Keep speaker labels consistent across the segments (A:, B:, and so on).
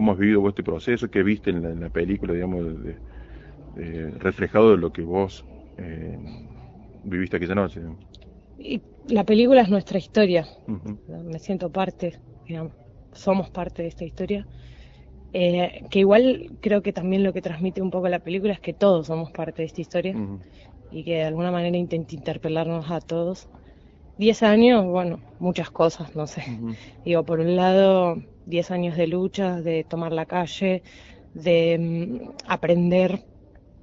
A: cómo has vivido vos este proceso, qué viste en la, película, digamos, reflejado de lo que vos eh, viviste aquella noche.
B: Y la película es nuestra historia. Me siento parte, digamos, somos parte de esta historia. Eh, que igual creo que también lo que transmite un poco la película es que todos somos parte de esta historia y que de alguna manera intenta interpelarnos a todos. Diez años, bueno, muchas cosas, no sé. Digo, por un lado, diez años de lucha, de tomar la calle, de mm, aprender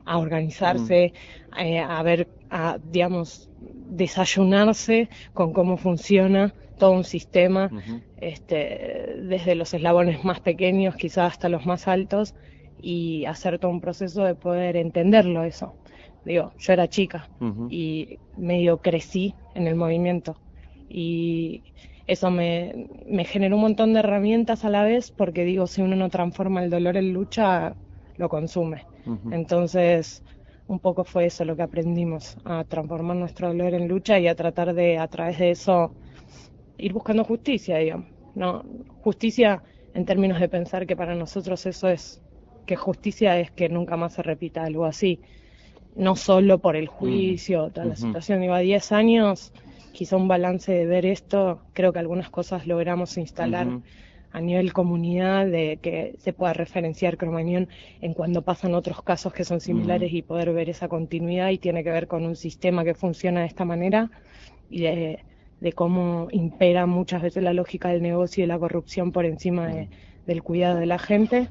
B: a organizarse, eh, a ver, a, digamos, desayunarse con cómo funciona todo un sistema, este, desde los eslabones más pequeños quizás hasta los más altos, y hacer todo un proceso de poder entenderlo eso. Digo, yo era chica y medio crecí en el movimiento y eso me, me generó un montón de herramientas a la vez porque digo, si uno no transforma el dolor en lucha, lo consume. Entonces, un poco fue eso lo que aprendimos, a transformar nuestro dolor en lucha y a tratar de, a través de eso, ir buscando justicia, digamos. No, justicia en términos de pensar que para nosotros eso es, que justicia es que nunca más se repita algo así. No solo por el juicio, toda la situación. Digo, a 10 años, quizá un balance de ver esto, creo que algunas cosas logramos instalar a nivel comunidad de que se pueda referenciar Cromañón en cuando pasan otros casos que son similares y poder ver esa continuidad y tiene que ver con un sistema que funciona de esta manera y de, cómo impera muchas veces la lógica del negocio y de la corrupción por encima del cuidado de la gente.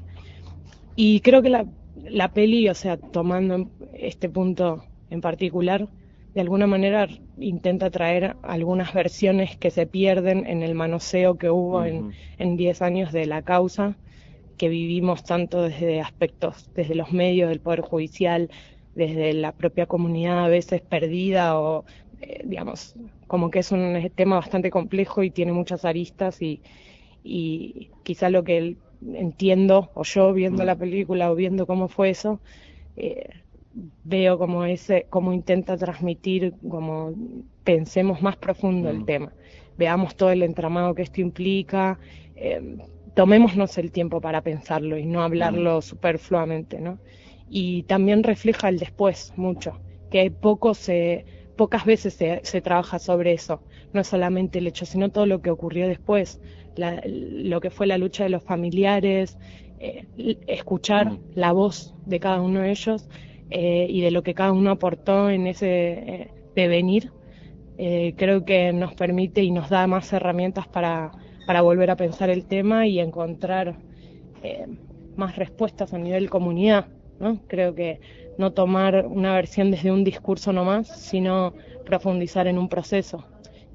B: Y creo que la, la peli, o sea, tomando este punto en particular, de alguna manera intenta traer algunas versiones que se pierden en el manoseo que hubo en 10 años de la causa, que vivimos tanto desde aspectos, desde los medios del Poder Judicial, desde la propia comunidad a veces perdida o, eh, digamos, como que es un tema bastante complejo y tiene muchas aristas y, y quizá lo que entiendo, o yo viendo la película o viendo cómo fue eso, eh, veo como ese, como intenta transmitir, como pensemos más profundo el mm. tema, veamos todo el entramado que esto implica, eh, tomémonos el tiempo para pensarlo y no hablarlo mm. superfluamente, ¿no? Y también refleja el después mucho, que poco se, pocas veces se, se trabaja sobre eso, no solamente el hecho, sino todo lo que ocurrió después, lo que fue la lucha de los familiares, eh, escuchar la voz de cada uno de ellos eh, y de lo que cada uno aportó en ese eh, devenir, creo que nos permite y nos da más herramientas para, para volver a pensar el tema y encontrar más respuestas a nivel comunidad. ¿no? Creo que no tomar una versión desde un discurso nomás, sino profundizar en un proceso.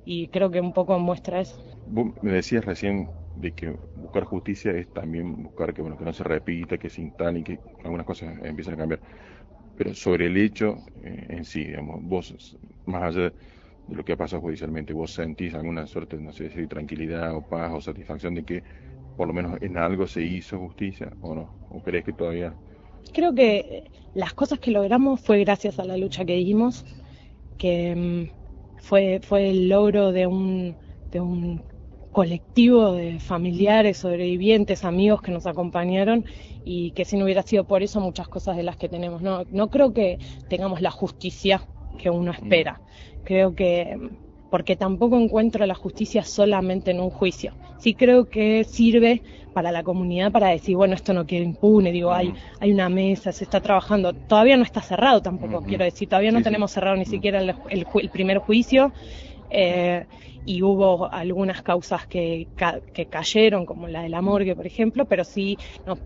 B: Y creo que un poco muestra eso.
A: me decías recién de que buscar justicia es también buscar que bueno que no se repita, que se instale y que algunas cosas empiecen a cambiar. Pero sobre el hecho eh, en sí, digamos, vos, más allá de lo que ha pasado judicialmente, vos sentís alguna suerte, no sé si tranquilidad o paz o satisfacción de que por lo menos en algo se hizo justicia o no, o crees que todavía...
B: Creo que las cosas que logramos fue gracias a la lucha que dimos, que mm, fue, fue el logro de un, de un colectivo de familiares, sobrevivientes, amigos que nos acompañaron y que si no hubiera sido por eso muchas cosas de las que tenemos. No, no creo que tengamos la justicia que uno espera. Creo que porque tampoco encuentro la justicia solamente en un juicio. Sí creo que sirve para la comunidad para decir, bueno, esto no queda impune, digo, hay, hay una mesa, se está trabajando, todavía no está cerrado tampoco, quiero decir, todavía no tenemos cerrado ni siquiera el, el primer juicio. Eh, y hubo algunas causas que, que, cayeron, como la de la morgue, por ejemplo, pero sí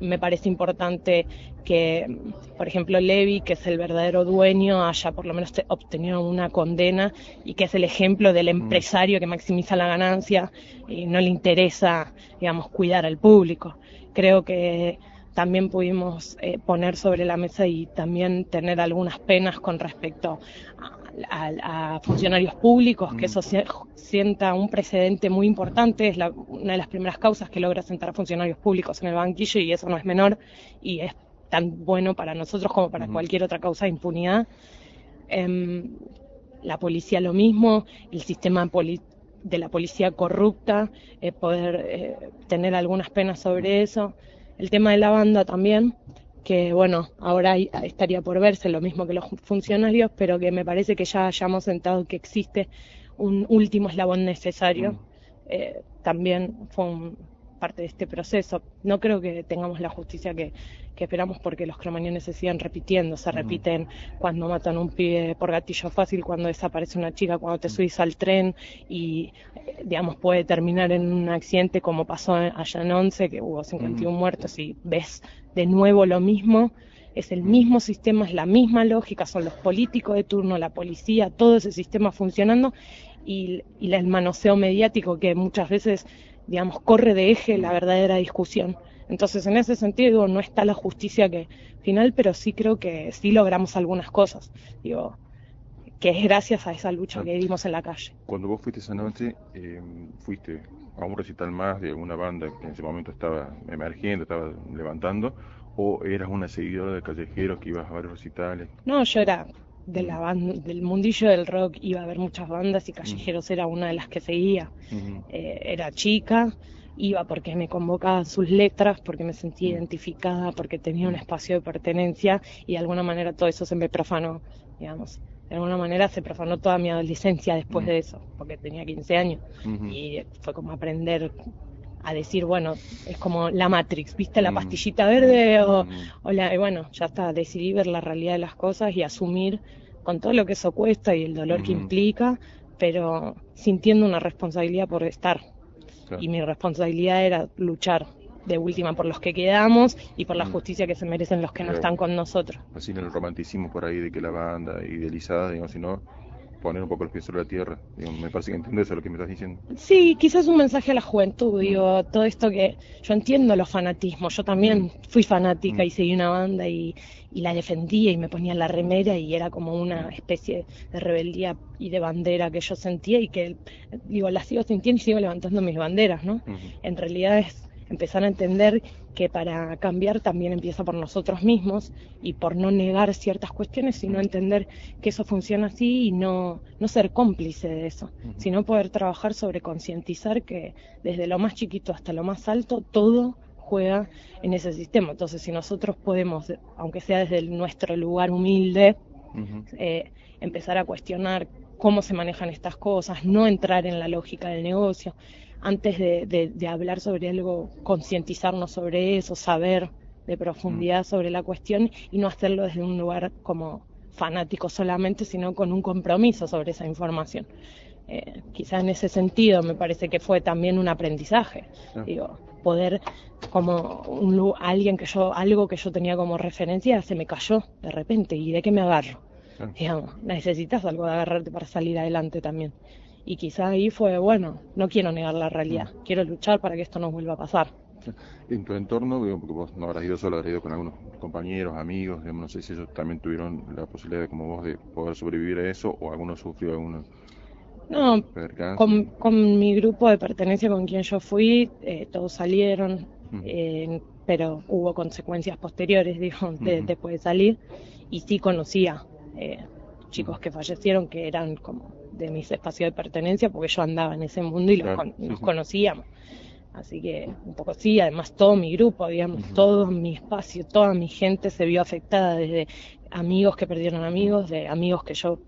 B: me parece importante que, por ejemplo, Levi, que es el verdadero dueño, haya por lo menos obtenido una condena y que es el ejemplo del mm. empresario que maximiza la ganancia y no le interesa, digamos, cuidar al público. Creo que también pudimos eh, poner sobre la mesa y también tener algunas penas con respecto a, a, funcionarios públicos, que eso sienta un precedente muy importante, es una de las primeras causas que logra sentar a funcionarios públicos en el banquillo y eso no es menor y es tan bueno para nosotros como para cualquier otra causa de impunidad. Em, la policía lo mismo, el sistema de la policía corrupta, eh, poder eh, tener algunas penas sobre eso. el tema de la banda también, que bueno, ahora estaría por verse lo mismo que los funcionarios, pero que me parece que ya hayamos sentado que existe un último eslabón necesario. Mm. Eh, también fue un, parte de este proceso. No creo que tengamos la justicia que, esperamos porque los cromañones se siguen repitiendo, se repiten cuando matan a un pibe por gatillo fácil, cuando desaparece una chica, cuando te subís al tren y, digamos, puede terminar en un accidente como pasó allá en Once, que hubo 51 muertos y ves de nuevo lo mismo. Es el mismo sistema, es la misma lógica, son los políticos de turno, la policía, todo ese sistema funcionando y, y el manoseo mediático que muchas veces digamos, corre de eje la verdadera discusión. Entonces, en ese sentido, no está la justicia que final, pero sí creo que sí logramos algunas cosas. Digo, que es gracias a esa lucha que dimos en la calle.
A: Cuando vos fuiste esa noche, eh, fuiste a un recital más de alguna banda que en ese momento estaba emergiendo, estaba levantando, o eras una seguidora de callejeros que ibas a varios recitales?
B: No, yo era de la banda, del mundillo del rock iba a haber muchas bandas y Callejeros era una de las que seguía. Eh, era chica, iba porque me convocaban sus letras, porque me sentía identificada, porque tenía un espacio de pertenencia y de alguna manera todo eso se me profanó, digamos. De alguna manera se profanó toda mi adolescencia después de eso, porque tenía 15 años y fue como aprender a decir, bueno, es como la Matrix, ¿viste? La mm. pastillita verde o, mm. o la, y bueno, ya está, decidí ver la realidad de las cosas y asumir con todo lo que eso cuesta y el dolor que implica, pero sintiendo una responsabilidad por estar. Y mi responsabilidad era luchar de última por los que quedamos y por la mm. justicia que se merecen los que no están con nosotros.
A: Así en el romanticismo por ahí de que la banda idealizada, digamos, si no, poner un poco el pie sobre la tierra. me parece que entiendes eso lo que me estás diciendo.
B: Sí, quizás un mensaje a la juventud, digo, todo esto que yo entiendo los fanatismos, yo también mm. fui fanática y mm. seguí una banda y, la defendía y me ponía la remera y era como una especie de rebeldía y de bandera que yo sentía y que, digo, la sigo sintiendo y sigo levantando mis banderas, ¿no? En realidad es empezar a entender que para cambiar también empieza por nosotros mismos y por no negar ciertas cuestiones, sino entender que eso funciona así y no, no ser cómplice de eso, sino poder trabajar sobre concientizar que desde lo más chiquito hasta lo más alto todo juega en ese sistema. Entonces, si nosotros podemos, aunque sea desde nuestro lugar humilde, eh, empezar a cuestionar cómo se manejan estas cosas, no entrar en la lógica del negocio, antes de, hablar sobre algo, concientizarnos sobre eso, saber de profundidad mm. sobre la cuestión y no hacerlo desde un lugar como fanático solamente, sino con un compromiso sobre esa información. Eh, quizá en ese sentido me parece que fue también un aprendizaje, digo, poder como un, alguien que yo, algo que yo tenía como referencia se me cayó de repente y de qué me agarro. Digamos, necesitas algo de agarrarte para salir adelante también. Y quizá ahí fue, bueno, no quiero negar la realidad, mm. quiero luchar para que esto no vuelva a pasar.
A: En tu entorno, porque vos no habrás ido solo, habrás ido con algunos compañeros, amigos, no sé si ellos también tuvieron la posibilidad de, como vos, de poder sobrevivir a eso o alguno sufrió alguna...
B: No, con, mi grupo de pertenencia con quien yo fui, eh, todos salieron, eh, pero hubo consecuencias posteriores, digo, después de salir, y sí conocía eh, chicos que fallecieron que eran como de mis espacios de pertenencia, porque yo andaba en ese mundo y los, conocíamos. Así que un poco sí, además todo mi grupo, digamos, todo mi espacio, toda mi gente se vio afectada, desde amigos que perdieron amigos, de amigos que yo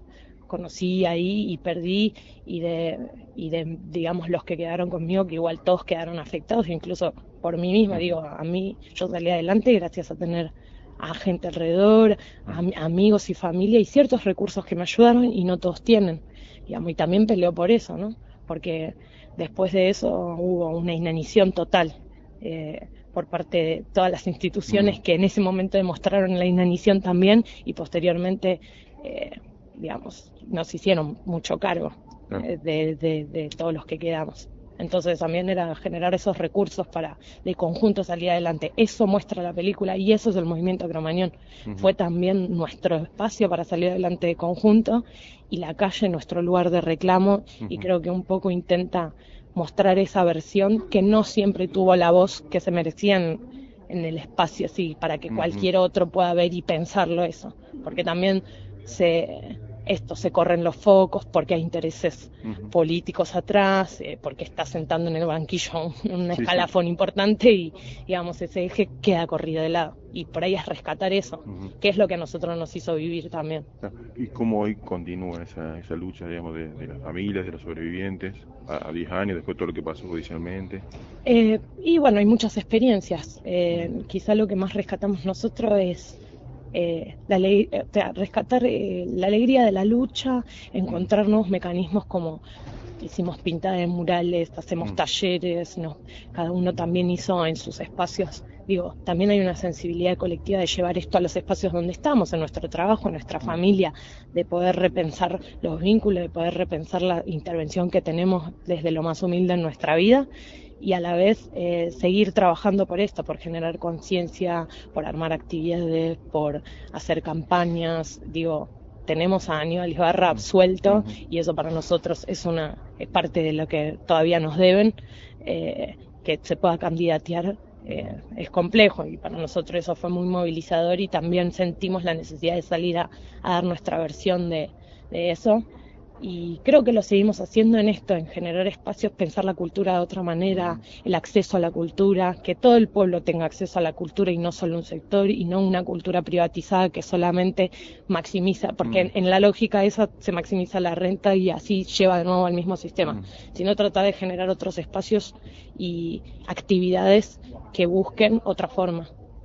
B: conocí ahí y perdí, y de, y de, digamos, los que quedaron conmigo, que igual todos quedaron afectados, incluso por mí misma, digo, a mí yo salí adelante gracias a tener a gente alrededor, a, amigos y familia y ciertos recursos que me ayudaron y no todos tienen y también peleó por eso, ¿no? Porque después de eso hubo una inanición total eh, por parte de todas las instituciones mm. que en ese momento demostraron la inanición también y posteriormente, eh, digamos, nos hicieron mucho cargo eh, de todos los que quedamos. Entonces también era generar esos recursos para de conjunto salir adelante. Eso muestra la película y eso es el movimiento Cromañón. Fue también nuestro espacio para salir adelante de conjunto y la calle nuestro lugar de reclamo y creo que un poco intenta mostrar esa versión que no siempre tuvo la voz que se merecían en el espacio así para que cualquier otro pueda ver y pensarlo eso porque también se esto, se corren los focos porque hay intereses políticos atrás, eh, porque está sentando en el banquillo un, escalafón importante y, digamos, ese eje queda corrido de lado. Y por ahí es rescatar eso, que es lo que a nosotros nos hizo vivir también.
A: ¿Y cómo hoy continúa esa, esa lucha, digamos, de, las familias, de los sobrevivientes, a 10 años después de todo lo que pasó judicialmente?
B: Eh, y bueno, hay muchas experiencias. Eh, quizá lo que más rescatamos nosotros es eh, la ley, eh, rescatar eh, la alegría de la lucha, encontrar nuevos mecanismos como hicimos pintadas de murales, hacemos mm. talleres, no, cada uno también hizo en sus espacios. Digo, también hay una sensibilidad colectiva de llevar esto a los espacios donde estamos, en nuestro trabajo, en nuestra mm. familia, de poder repensar los vínculos, de poder repensar la intervención que tenemos desde lo más humilde en nuestra vida y a la vez eh, seguir trabajando por esto, por generar conciencia, por armar actividades, por hacer campañas. Digo, tenemos a Aníbal Ibarra absuelto y eso para nosotros es una parte de lo que todavía nos deben, eh, que se pueda candidatear. Eh, es complejo y para nosotros eso fue muy movilizador y también sentimos la necesidad de salir a, dar nuestra versión de, de eso y creo que lo seguimos haciendo en esto, en generar espacios, pensar la cultura de otra manera, el acceso a la cultura, que todo el pueblo tenga acceso a la cultura y no solo un sector y no una cultura privatizada que solamente maximiza, porque mm. en, la lógica esa se maximiza la renta y así lleva de nuevo al mismo sistema, mm. sino tratar de generar otros espacios y actividades que busquen otra forma.